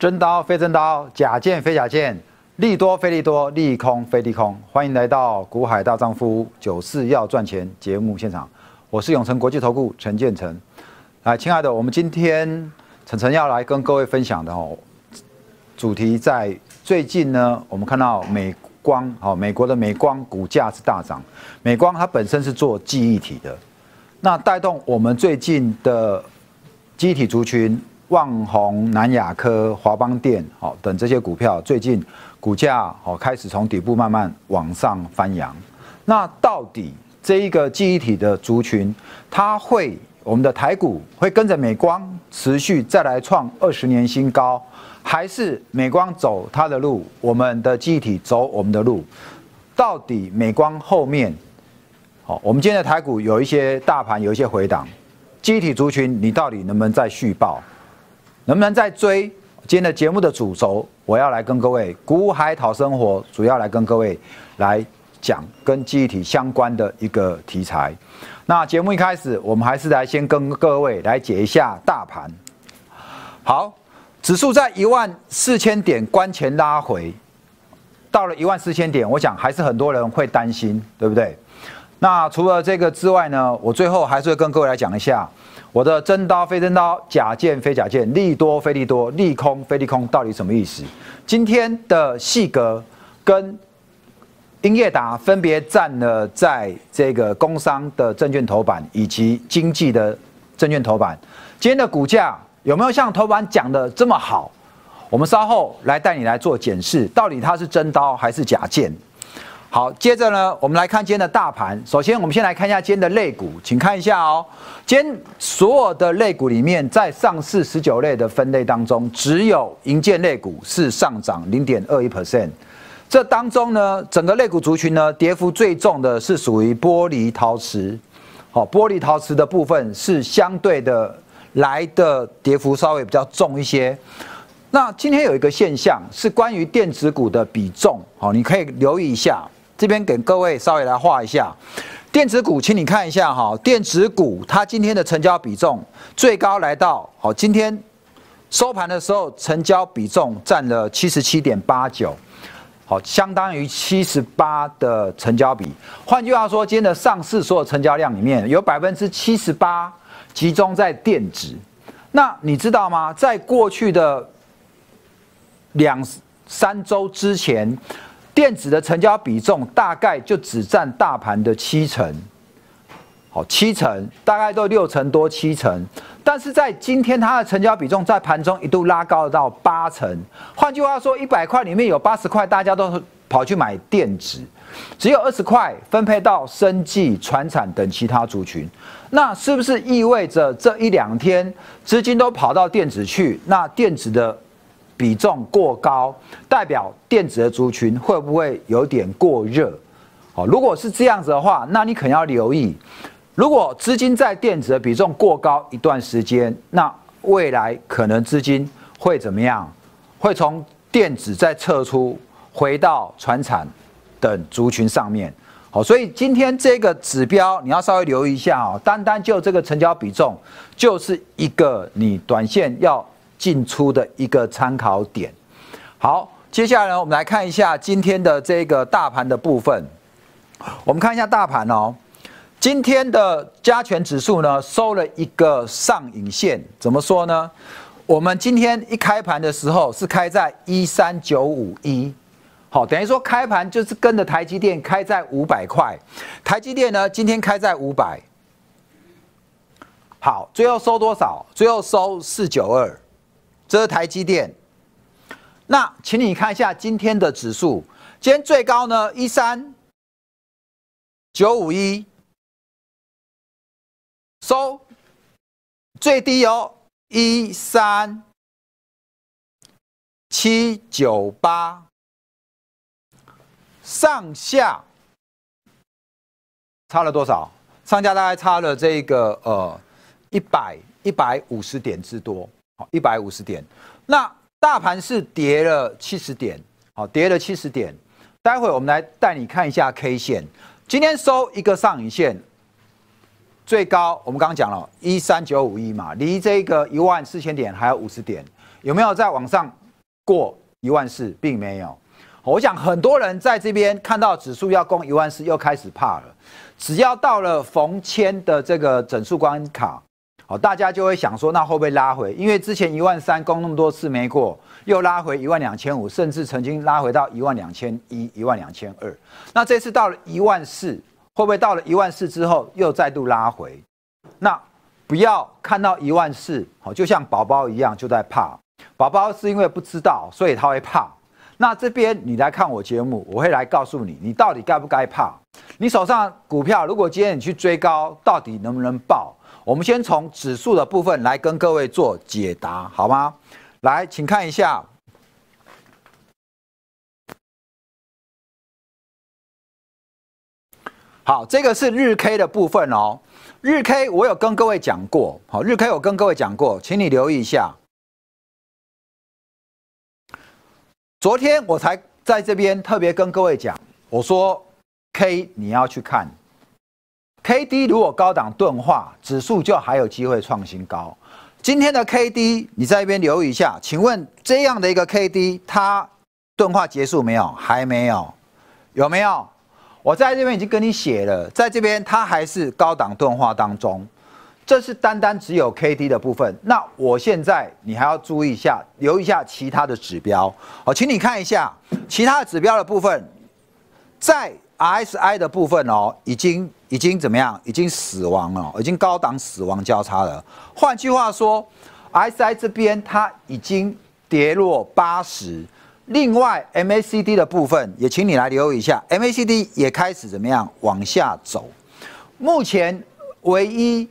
真刀非真刀，假剑非假剑，利多非利多，利空非利空。欢迎来到股海大丈夫九四要赚钱节目现场，我是永诚国际投顾陈建成。来，亲爱的，我们今天陈晨要来跟各位分享的哦，主题在最近呢，我们看到美光哦，美国的美光股价是大涨，美光它本身是做记忆体的，那带动我们最近的记忆体族群。旺宏、南亚科、华邦电，好等这些股票，最近股价好开始从底部慢慢往上翻扬。那到底这一个记忆体的族群，它会我们的台股会跟着美光持续再来创二十年新高，还是美光走它的路，我们的记忆体走我们的路？到底美光后面，好，我们今天的台股有一些大盘有一些回档，记忆体族群你到底能不能再续报？能不能再追今天的节目的主轴？我要来跟各位古海讨生活，主要来跟各位来讲跟记忆体相关的一个题材。那节目一开始，我们还是来先跟各位来解一下大盘。好，指数在一万四千点关前拉回，到了一万四千点，我想还是很多人会担心，对不对？那除了这个之外呢，我最后还是会跟各位来讲一下。我的真刀非真刀，假剑非假剑，利多非利多，利空非利空，到底什么意思？今天的细格跟英业达分别占了在这个工商的证券头版以及经济的证券头版。今天的股价有没有像头版讲的这么好？我们稍后来带你来做检视，到底它是真刀还是假剑？好，接着呢，我们来看今天的大盘。首先，我们先来看一下今天的类股，请看一下哦。今天所有的类股里面，在上市十九类的分类当中，只有银建类股是上涨零点二一 percent。这当中呢，整个类股族群呢，跌幅最重的是属于玻璃陶瓷。好，玻璃陶瓷的部分是相对的来的跌幅稍微比较重一些。那今天有一个现象是关于电子股的比重，好，你可以留意一下。这边给各位稍微来画一下，电子股，请你看一下哈，电子股它今天的成交比重最高来到，好，今天收盘的时候成交比重占了七十七点八九，好，相当于七十八的成交比。换句话说，今天的上市所有成交量里面有百分之七十八集中在电子。那你知道吗？在过去的两三周之前。电子的成交比重大概就只占大盘的七成，好七成，大概都六成多七成。但是在今天，它的成交比重在盘中一度拉高到八成。换句话说，一百块里面有八十块，大家都跑去买电子，只有二十块分配到生技、船产等其他族群。那是不是意味着这一两天资金都跑到电子去？那电子的？比重过高，代表电子的族群会不会有点过热？好，如果是这样子的话，那你可能要留意。如果资金在电子的比重过高一段时间，那未来可能资金会怎么样？会从电子再撤出，回到船产等族群上面。好，所以今天这个指标你要稍微留意一下啊。单单就这个成交比重，就是一个你短线要。进出的一个参考点。好，接下来呢，我们来看一下今天的这个大盘的部分。我们看一下大盘哦，今天的加权指数呢收了一个上影线，怎么说呢？我们今天一开盘的时候是开在一三九五一，好，等于说开盘就是跟着台积电开在五百块。台积电呢今天开在五百，好，最后收多少？最后收四九二。这是台积电，那请你看一下今天的指数，今天最高呢一三九五一，收最低哦一三七九八，上下差了多少？上下大概差了这个呃一百一百五十点之多。一百五十点，那大盘是跌了七十点，好，跌了七十点。待会我们来带你看一下 K 线，今天收一个上影线，最高我们刚刚讲了一三九五一嘛，离这个一万四千点还有五十点，有没有再往上过一万四，并没有。我想很多人在这边看到指数要攻一万四，又开始怕了。只要到了逢千的这个整数关卡，好，大家就会想说，那会不会拉回？因为之前一万三攻那么多次没过，又拉回一万两千五，甚至曾经拉回到一万两千一、一万两千二。那这次到了一万四，会不会到了一万四之后又再度拉回？那不要看到一万四，好，就像宝宝一样就在怕。宝宝是因为不知道，所以他会怕。那这边你来看我节目，我会来告诉你，你到底该不该怕？你手上股票，如果今天你去追高，到底能不能爆？我们先从指数的部分来跟各位做解答，好吗？来，请看一下。好，这个是日 K 的部分哦。日 K 我有跟各位讲过，好，日 K 我跟各位讲过，请你留意一下。昨天我才在这边特别跟各位讲，我说 K 你要去看，K D 如果高档钝化，指数就还有机会创新高。今天的 K D 你在一边留意一下，请问这样的一个 K D 它钝化结束没有？还没有，有没有？我在这边已经跟你写了，在这边它还是高档钝化当中。这是单单只有 K D 的部分，那我现在你还要注意一下，留一下其他的指标好，请你看一下其他的指标的部分，在 R S I 的部分哦，已经已经怎么样？已经死亡了，已经高档死亡交叉了。换句话说，R S I 这边它已经跌落八十，另外 M A C D 的部分也请你来留意一下，M A C D 也开始怎么样往下走，目前唯一。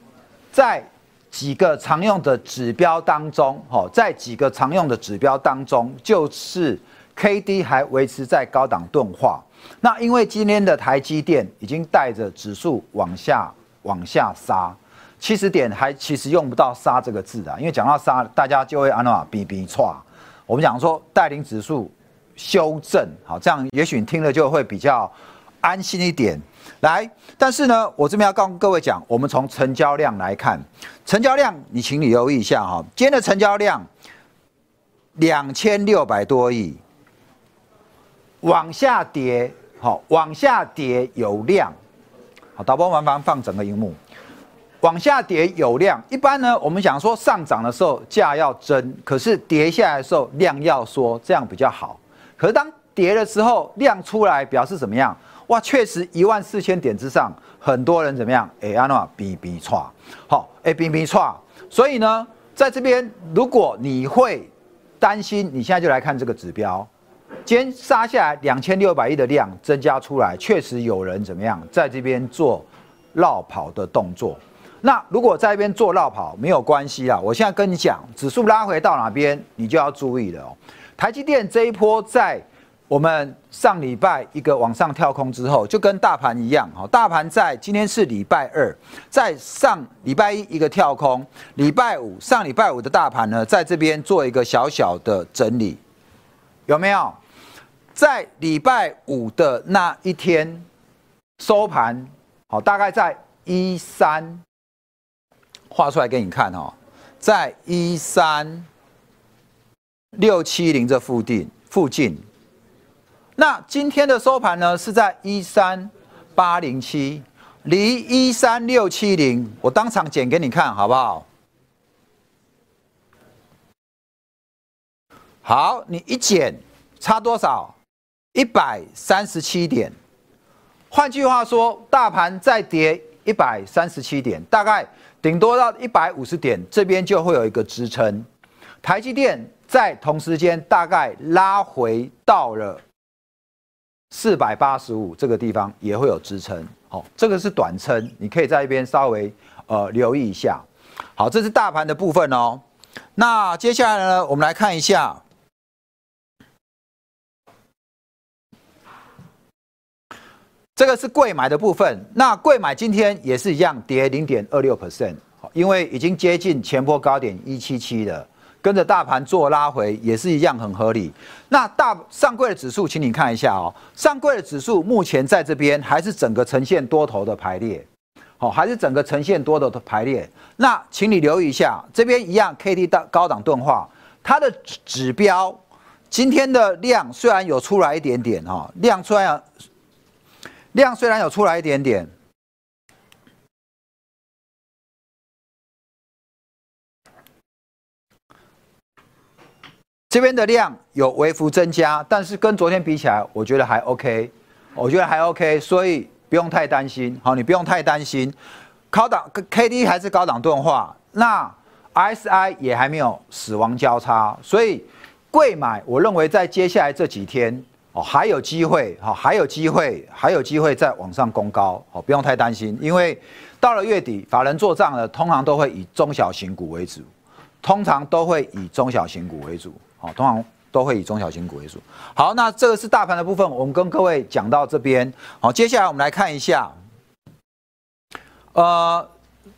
在几个常用的指标当中，哈，在几个常用的指标当中，就是 K D 还维持在高档钝化。那因为今天的台积电已经带着指数往下往下杀，七十点还其实用不到杀这个字的，因为讲到杀，大家就会安那比比错。我们讲说带领指数修正，好，这样也许你听了就会比较安心一点。来，但是呢，我这边要告诉各位讲，我们从成交量来看，成交量你请你留意一下哈，今天的成交量两千六百多亿，往下跌，好，往下跌有量，好，导播麻烦放整个荧幕，往下跌有量，一般呢，我们想说上涨的时候价要增，可是跌下来的时候量要缩，这样比较好，可是当跌的时候量出来，表示怎么样？哇，确实一万四千点之上，很多人怎么样？哎，安诺比比差，好，哎，比比差。所以呢，在这边，如果你会担心，你现在就来看这个指标，今天杀下来两千六百亿的量增加出来，确实有人怎么样，在这边做绕跑的动作。那如果在这边做绕跑没有关系啊，我现在跟你讲，指数拉回到哪边，你就要注意了哦。台积电这一波在。我们上礼拜一个往上跳空之后，就跟大盘一样，哈，大盘在今天是礼拜二，在上礼拜一一个跳空，礼拜五上礼拜五的大盘呢，在这边做一个小小的整理，有没有？在礼拜五的那一天收盘，好，大概在一三，画出来给你看哦，在一三六七零这附近附近。那今天的收盘呢，是在一三八零七，离一三六七零，我当场剪给你看好不好？好，你一减差多少？一百三十七点。换句话说，大盘再跌一百三十七点，大概顶多到一百五十点，这边就会有一个支撑。台积电在同时间大概拉回到了。四百八十五这个地方也会有支撑，好，这个是短撑，你可以在一边稍微呃留意一下。好，这是大盘的部分哦。那接下来呢，我们来看一下，这个是贵买的部分。那贵买今天也是一样跌零点二六 percent，因为已经接近前波高点一七七了。跟着大盘做拉回也是一样很合理。那大上柜的指数，请你看一下哦。上柜的指数目前在这边还是整个呈现多头的排列，好，还是整个呈现多头的排列。那请你留意一下，这边一样 K D 高高档钝化，它的指标今天的量虽然有出来一点点哈，量虽然量虽然有出来一点点。这边的量有微幅增加，但是跟昨天比起来，我觉得还 OK，我觉得还 OK，所以不用太担心。好，你不用太担心，高档 K D 还是高档钝化，那 S I 也还没有死亡交叉，所以贵买，我认为在接下来这几天哦还有机会，好还有机会，还有机会再往上攻高，好不用太担心，因为到了月底，法人做账的通常都会以中小型股为主，通常都会以中小型股为主。好，通常都会以中小型股为主。好，那这个是大盘的部分，我们跟各位讲到这边。好，接下来我们来看一下，呃，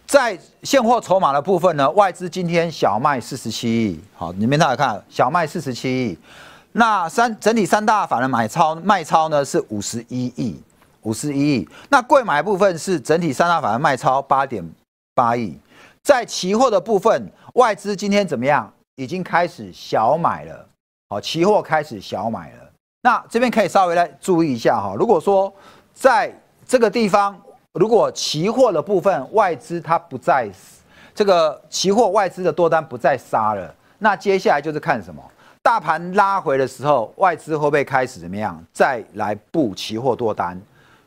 在现货筹码的部分呢，外资今天小卖四十七亿。好，你们大家看，小卖四十七亿。那三整体三大法人买超卖超呢是五十一亿，五十一亿。那贵买部分是整体三大法人卖超八点八亿。在期货的部分，外资今天怎么样？已经开始小买了，好，期货开始小买了。那这边可以稍微来注意一下哈。如果说在这个地方，如果期货的部分外资它不再这个期货外资的多单不再杀了，那接下来就是看什么？大盘拉回的时候，外资会不会开始怎么样？再来布期货多单？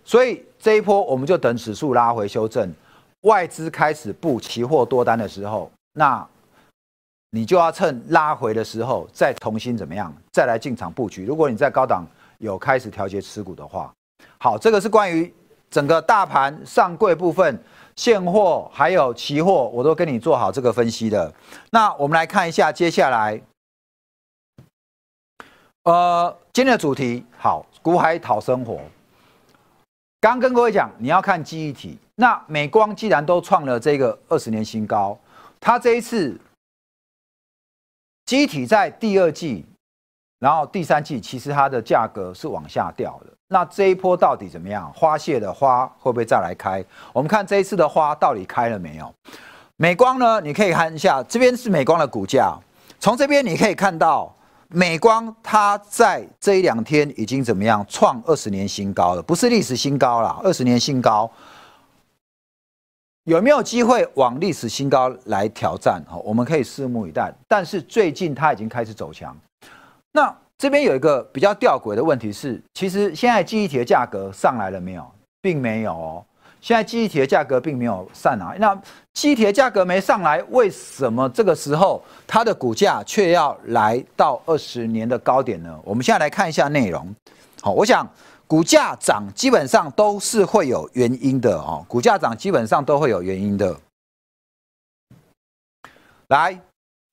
所以这一波我们就等指数拉回修正，外资开始布期货多单的时候，那。你就要趁拉回的时候再重新怎么样，再来进场布局。如果你在高档有开始调节持股的话，好，这个是关于整个大盘上柜部分现货还有期货，我都跟你做好这个分析的。那我们来看一下接下来，呃，今天的主题好，股海讨生活。刚跟各位讲，你要看记忆体。那美光既然都创了这个二十年新高，它这一次。机体在第二季，然后第三季，其实它的价格是往下掉的。那这一波到底怎么样？花谢的花会不会再来开？我们看这一次的花到底开了没有？美光呢？你可以看一下，这边是美光的股价。从这边你可以看到，美光它在这一两天已经怎么样？创二十年新高了，不是历史新高了，二十年新高。有没有机会往历史新高来挑战？哈，我们可以拭目以待。但是最近它已经开始走强。那这边有一个比较吊诡的问题是，其实现在记忆体的价格上来了没有？并没有哦。现在记忆体的价格并没有上来。那记忆体的价格没上来，为什么这个时候它的股价却要来到二十年的高点呢？我们现在来看一下内容。好，我想。股价涨基本上都是会有原因的哦，股价涨基本上都会有原因的。来，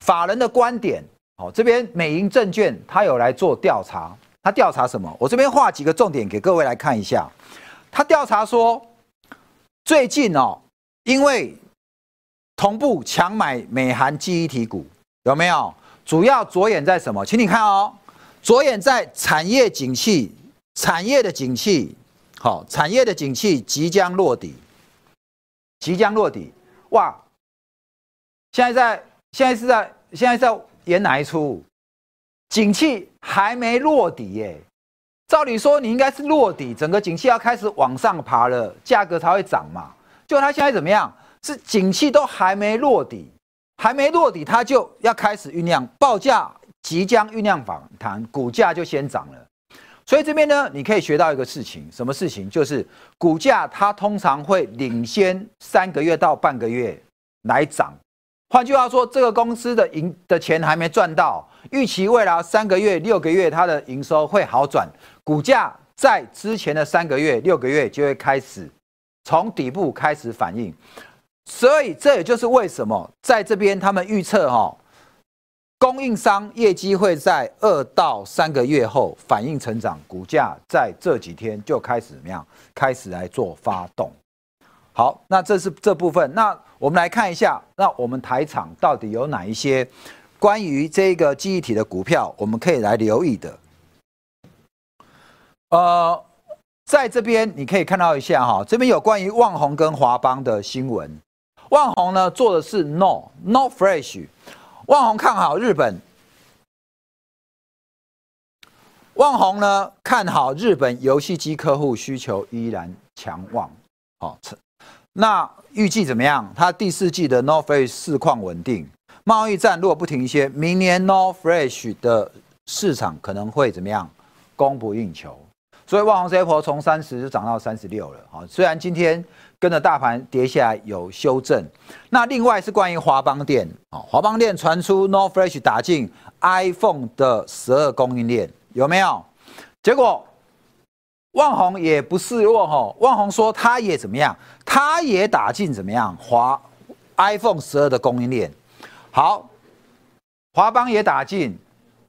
法人的观点，哦，这边美银证券他有来做调查，他调查什么？我这边画几个重点给各位来看一下。他调查说，最近哦，因为同步强买美韩记忆体股，有没有？主要着眼在什么？请你看哦，着眼在产业景气。产业的景气，好，产业的景气即将落底，即将落底，哇！现在在，现在是在，现在在演哪一出？景气还没落底耶。照理说，你应该是落底，整个景气要开始往上爬了，价格才会涨嘛。就它现在怎么样？是景气都还没落底，还没落底，它就要开始酝酿，报价即将酝酿反弹，股价就先涨了。所以这边呢，你可以学到一个事情，什么事情？就是股价它通常会领先三个月到半个月来涨。换句话说，这个公司的营的钱还没赚到，预期未来三个月、六个月它的营收会好转，股价在之前的三个月、六个月就会开始从底部开始反应。所以这也就是为什么在这边他们预测哈。供应商业绩会在二到三个月后反应成长，股价在这几天就开始怎么样？开始来做发动。好，那这是这部分。那我们来看一下，那我们台场到底有哪一些关于这个记忆体的股票，我们可以来留意的。呃，在这边你可以看到一下哈，这边有关于旺宏跟华邦的新闻。旺宏呢做的是 No No Fresh。万宏看好日本旺宏呢看好日本游戏机客户需求依然强旺，好，那预计怎么样？它第四季的 North 市况稳定，贸易战如果不停歇，明年 North 的市场可能会怎么样？供不应求。所以旺宏这波从三十就涨到三十六了，好，虽然今天跟着大盘跌下来有修正。那另外是关于华邦电，啊，华邦电传出 North Face 打进 iPhone 的十二供应链。有没有？结果，万宏也不示弱哈。万宏说他也怎么样？他也打进怎么样？华 iPhone 十二的供应链。好，华邦也打进，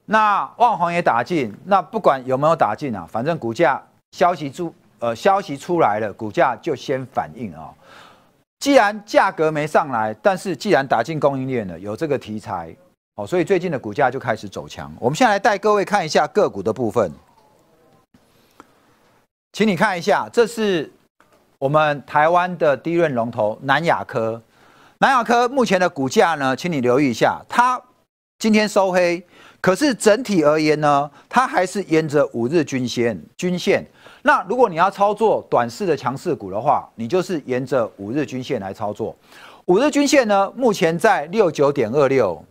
那万宏也打进。那不管有没有打进啊，反正股价消息出呃消息出来了，股价就先反应啊。既然价格没上来，但是既然打进供应链了，有这个题材。哦，所以最近的股价就开始走强。我们先来带各位看一下个股的部分，请你看一下，这是我们台湾的低润龙头南亚科。南亚科目前的股价呢，请你留意一下，它今天收黑，可是整体而言呢，它还是沿着五日均线均线。那如果你要操作短势的强势股的话，你就是沿着五日均线来操作。五日均线呢，目前在六九点二六。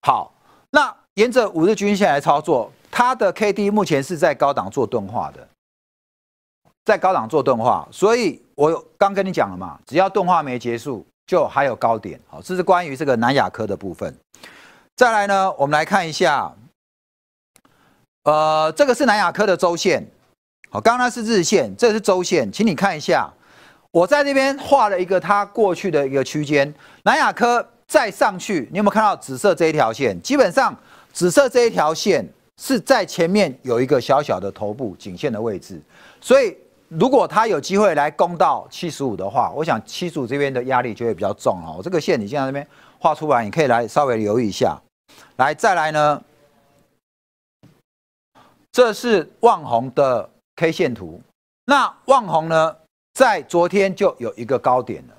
好，那沿着五日均线来操作，它的 K D 目前是在高档做钝化的，在高档做钝化，所以我刚跟你讲了嘛，只要钝化没结束，就还有高点。好，这是关于这个南亚科的部分。再来呢，我们来看一下，呃，这个是南亚科的周线，好，刚刚是日线，这是周线，请你看一下，我在这边画了一个它过去的一个区间，南亚科。再上去，你有没有看到紫色这一条线？基本上，紫色这一条线是在前面有一个小小的头部颈线的位置，所以如果它有机会来攻到七十五的话，我想七十五这边的压力就会比较重哈。我这个线你现在这边画出来，你可以来稍微留意一下。来，再来呢，这是望红的 K 线图。那望红呢，在昨天就有一个高点了。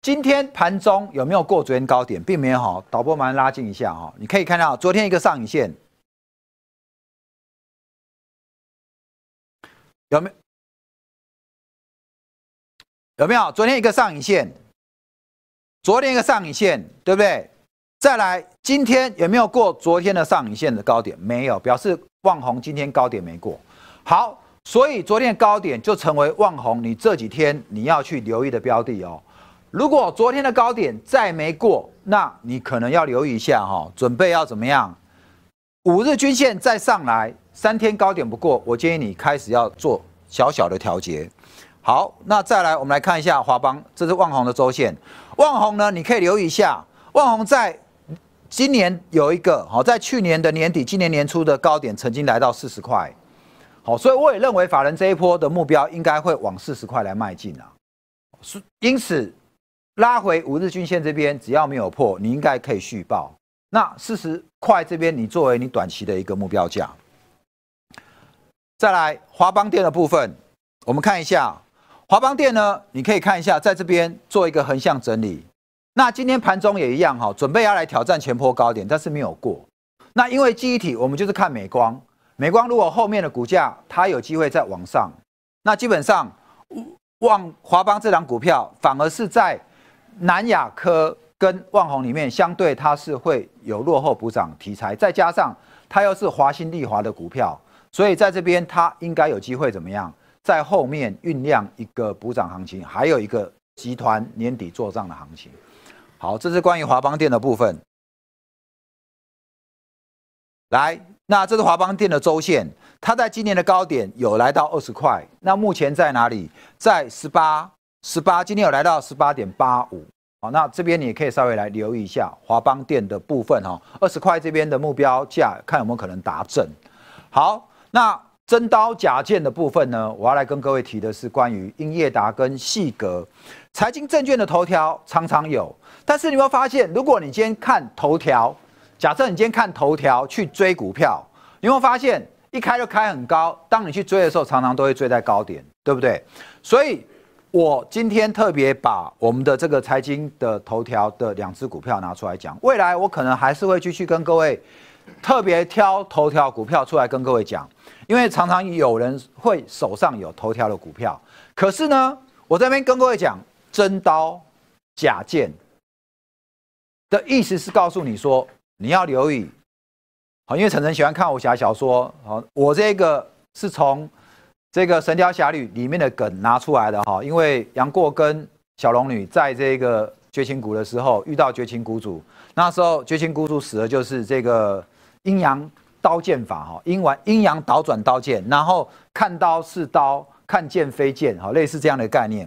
今天盘中有没有过昨天高点，并没有哈。导播们拉近一下哈，你可以看到昨天一个上影线有没有？有没有？昨天一个上影线，昨天一个上影线，对不对？再来，今天有没有过昨天的上影线的高点？没有，表示望红今天高点没过。好，所以昨天高点就成为望红你这几天你要去留意的标的哦。如果昨天的高点再没过，那你可能要留意一下哈，准备要怎么样？五日均线再上来，三天高点不过，我建议你开始要做小小的调节。好，那再来我们来看一下华邦，这是旺宏的周线。旺宏呢，你可以留意一下，旺宏在今年有一个好，在去年的年底、今年年初的高点曾经来到四十块。好，所以我也认为法人这一波的目标应该会往四十块来迈进啊。是，因此。拉回五日均线这边，只要没有破，你应该可以续报。那四十块这边，你作为你短期的一个目标价。再来华邦电的部分，我们看一下华邦电呢，你可以看一下，在这边做一个横向整理。那今天盘中也一样哈，准备要来挑战前坡高点，但是没有过。那因为记忆体，我们就是看美光，美光如果后面的股价它有机会再往上，那基本上望华邦这档股票反而是在。南亚科跟旺宏里面相对，它是会有落后补涨题材，再加上它又是华新丽华的股票，所以在这边它应该有机会怎么样，在后面酝酿一个补涨行情，还有一个集团年底做账的行情。好，这是关于华邦电的部分。来，那这是华邦电的周线，它在今年的高点有来到二十块，那目前在哪里？在十八。十八，今天有来到十八点八五，好，那这边你也可以稍微来留意一下华邦电的部分哈，二十块这边的目标价，看有没有可能达正。好，那真刀假剑的部分呢，我要来跟各位提的是关于英业达跟细格，财经证券的头条常常有，但是你会发现，如果你今天看头条，假设你今天看头条去追股票，你会发现一开就开很高，当你去追的时候，常常都会追在高点，对不对？所以。我今天特别把我们的这个财经的头条的两只股票拿出来讲，未来我可能还是会继续跟各位特别挑头条股票出来跟各位讲，因为常常有人会手上有头条的股票，可是呢，我这边跟各位讲，真刀假剑的意思是告诉你说，你要留意，好，因为陈晨喜欢看武侠小说，好，我这个是从这个《神雕侠侣》里面的梗拿出来的哈，因为杨过跟小龙女在这个绝情谷的时候遇到绝情谷主，那时候绝情谷主死的就是这个。阴阳刀剑法哈，阴完阴阳倒转刀剑，然后看刀是刀，看剑非剑，哈，类似这样的概念。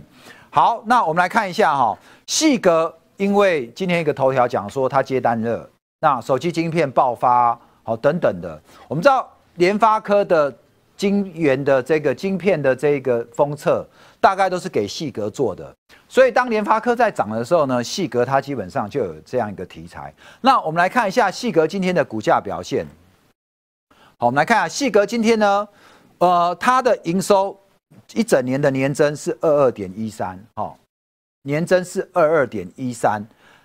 好，那我们来看一下哈，细格，因为今天一个头条讲说它接单热，那手机晶片爆发，好等等的。我们知道联发科的晶圆的这个晶片的这个封测，大概都是给细格做的。所以当联发科在涨的时候呢，细格它基本上就有这样一个题材。那我们来看一下细格今天的股价表现。好，我们来看下细格今天呢，呃，它的营收一整年的年增是二二点一三，好，年增是二二点一三。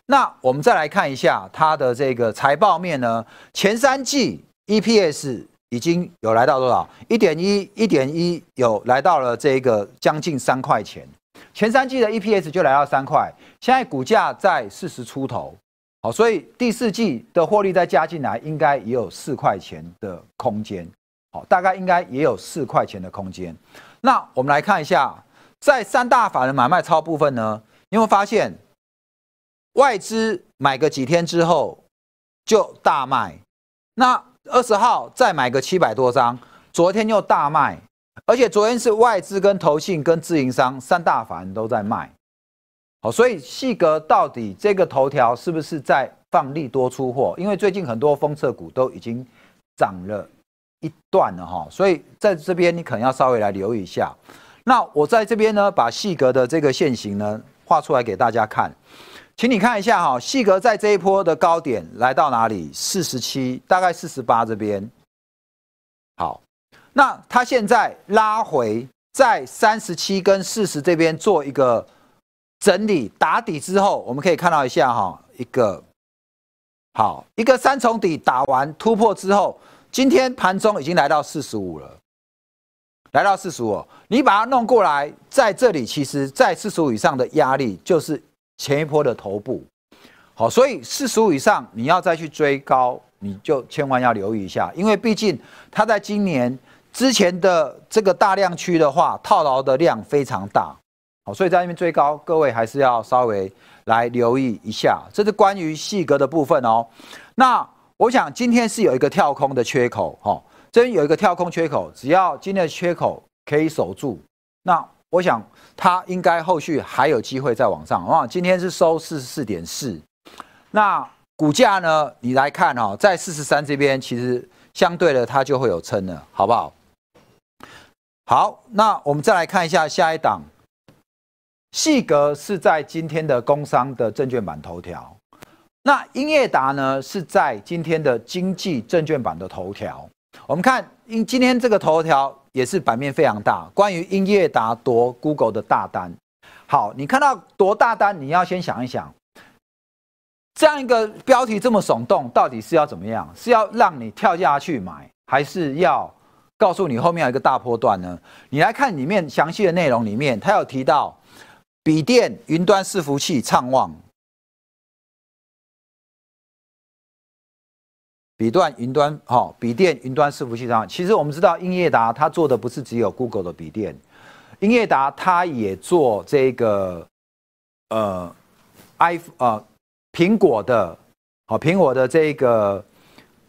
那我们再来看一下它的这个财报面呢，前三季 EPS 已经有来到多少？一点一，一点一，有来到了这个将近三块钱。前三季的 EPS 就来到三块，现在股价在四十出头，好，所以第四季的获利再加进来，应该也有四块钱的空间，好，大概应该也有四块钱的空间。那我们来看一下，在三大法人买卖超部分呢，你会发现外资买个几天之后就大卖，那二十号再买个七百多张，昨天又大卖。而且昨天是外资跟投信跟自营商三大法人都在卖，好，所以细格到底这个头条是不是在放利多出货？因为最近很多封测股都已经涨了一段了哈，所以在这边你可能要稍微来留意一下。那我在这边呢，把细格的这个线型呢画出来给大家看，请你看一下哈，细格在这一波的高点来到哪里？四十七，大概四十八这边，好。那它现在拉回在三十七跟四十这边做一个整理打底之后，我们可以看到一下哈，一个好一个三重底打完突破之后，今天盘中已经来到四十五了，来到四十五，你把它弄过来，在这里其实在四十五以上的压力就是前一波的头部，好，所以四十五以上你要再去追高，你就千万要留意一下，因为毕竟它在今年。之前的这个大量区的话，套牢的量非常大，好，所以在那边追高，各位还是要稍微来留意一下。这是关于细格的部分哦。那我想今天是有一个跳空的缺口，哈，这边有一个跳空缺口，只要今天的缺口可以守住，那我想它应该后续还有机会再往上。哇，今天是收四十四点四，那股价呢？你来看哈，在四十三这边，其实相对的它就会有撑了，好不好？好，那我们再来看一下下一档，细格是在今天的工商的证券版头条，那英业达呢是在今天的经济证券版的头条。我们看英今天这个头条也是版面非常大，关于英业达夺 Google 的大单。好，你看到夺大单，你要先想一想，这样一个标题这么耸动，到底是要怎么样？是要让你跳下去买，还是要？告诉你后面有一个大波段呢，你来看里面详细的内容里面，它有提到笔电、云端伺服器畅旺，笔段、云端，好，笔电、云端伺服器上，其实我们知道英业达它做的不是只有 Google 的笔电，英业达它也做这个呃，iPhone 呃苹果的，好苹果的这个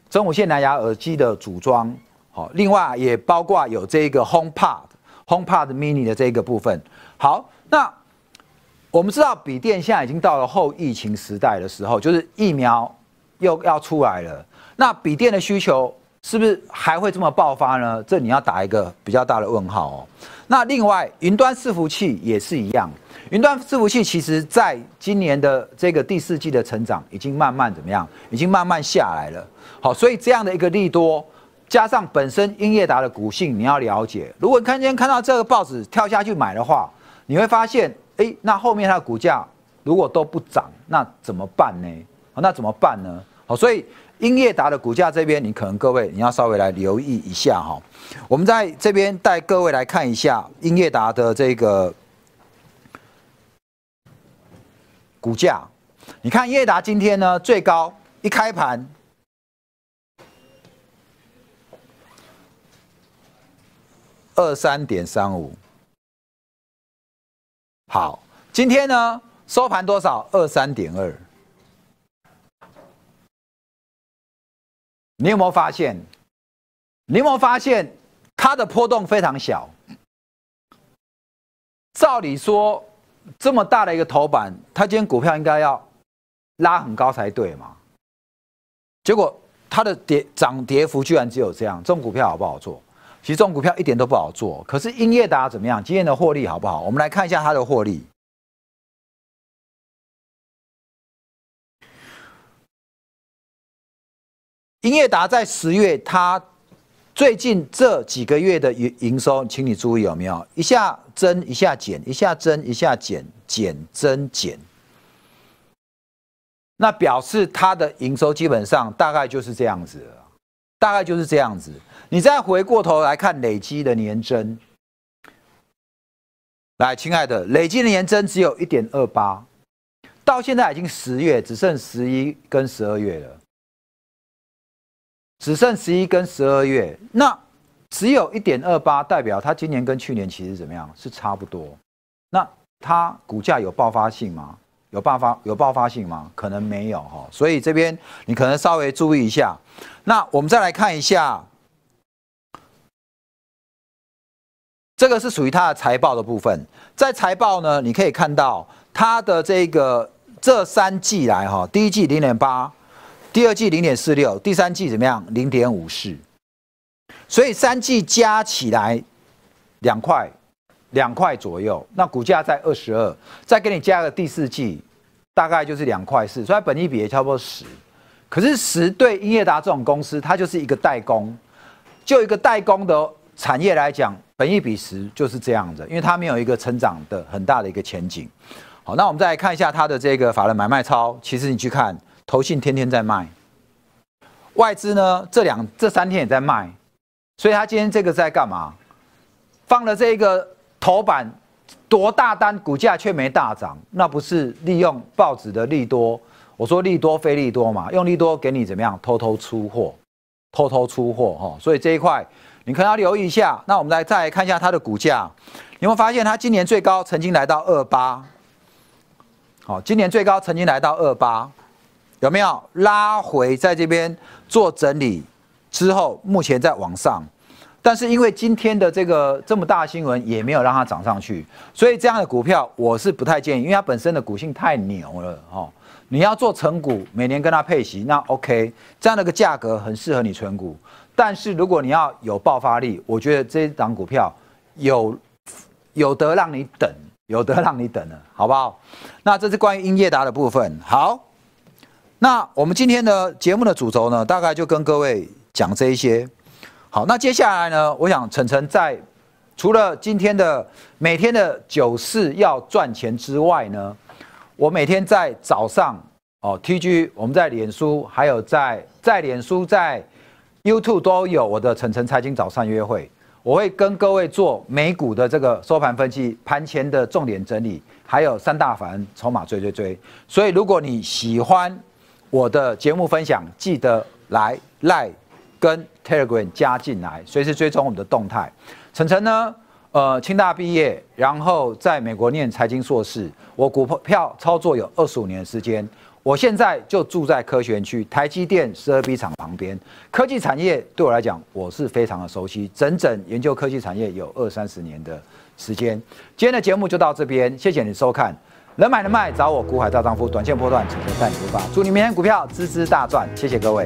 真无线蓝牙耳机的组装。好，另外也包括有这个 HomePod、HomePod Mini 的这个部分。好，那我们知道笔电现在已经到了后疫情时代的时候，就是疫苗又要出来了。那笔电的需求是不是还会这么爆发呢？这你要打一个比较大的问号哦。那另外，云端伺服器也是一样，云端伺服器其实在今年的这个第四季的成长已经慢慢怎么样？已经慢慢下来了。好，所以这样的一个利多。加上本身英业达的股性，你要了解。如果看今天看到这个报纸跳下去买的话，你会发现，哎，那后面它的股价如果都不涨，那怎么办呢？那怎么办呢？好，所以英业达的股价这边，你可能各位你要稍微来留意一下哈。我们在这边带各位来看一下英业达的这个股价。你看英业达今天呢最高一开盘二三点三五，好，今天呢收盘多少？二三点二。你有没有发现？你有没有发现它的波动非常小？照理说，这么大的一个头版，它今天股票应该要拉很高才对嘛？结果它的跌涨跌幅居然只有这样，这种股票好不好做？其实这种股票一点都不好做。可是英业达怎么样？今天的获利好不好？我们来看一下它的获利。英业达在十月，它最近这几个月的营营收，请你注意有没有一下增一下减，一下增一下减，减增减。那表示它的营收基本上大概就是这样子，大概就是这样子。你再回过头来看累积的年增，来，亲爱的，累积的年增只有一点二八，到现在已经十月，只剩十一跟十二月了。只剩十一跟十二月，那只有一点二八，代表它今年跟去年其实怎么样？是差不多。那它股价有爆发性吗？有爆发有爆发性吗？可能没有哈。所以这边你可能稍微注意一下。那我们再来看一下，这个是属于它的财报的部分。在财报呢，你可以看到它的这个这三季来哈，第一季零点八。第二季零点四六，第三季怎么样？零点五四，所以三季加起来两块，两块左右。那股价在二十二，再给你加个第四季，大概就是两块四，所以本益比也差不多十。可是十对英业达这种公司，它就是一个代工，就一个代工的产业来讲，本益比十就是这样的，因为它没有一个成长的很大的一个前景。好，那我们再来看一下它的这个法人买卖超，其实你去看。投信天天在卖，外资呢这两这三天也在卖，所以他今天这个在干嘛？放了这个头版多大单，股价却没大涨，那不是利用报纸的利多？我说利多非利多嘛，用利多给你怎么样？偷偷出货，偷偷出货哈。所以这一块你可能要留意一下。那我们来再看一下它的股价，你会发现它今年最高曾经来到二八，好，今年最高曾经来到二八。有没有拉回在这边做整理之后，目前在往上，但是因为今天的这个这么大新闻也没有让它涨上去，所以这样的股票我是不太建议，因为它本身的股性太牛了哦。你要做成股，每年跟它配息，那 OK，这样的个价格很适合你存股。但是如果你要有爆发力，我觉得这一档股票有有得让你等，有得让你等了，好不好？那这是关于英业达的部分，好。那我们今天的节目的主轴呢，大概就跟各位讲这一些。好，那接下来呢，我想晨晨在除了今天的每天的九四要赚钱之外呢，我每天在早上哦，TG 我们在脸书还有在在脸书在 YouTube 都有我的晨晨财经早上约会，我会跟各位做美股的这个收盘分析、盘前的重点整理，还有三大反筹码追追追。所以如果你喜欢，我的节目分享，记得来赖跟 Telegram 加进来，随时追踪我们的动态。晨晨呢，呃，清大毕业，然后在美国念财经硕士。我股票操作有二十五年的时间，我现在就住在科学园区台积电十二 B 厂旁边。科技产业对我来讲，我是非常的熟悉，整整研究科技产业有二三十年的时间。今天的节目就到这边，谢谢你收看。能买能卖，找我股海大丈夫，短线波段，请求带你出发。祝你明天股票支支大赚，谢谢各位。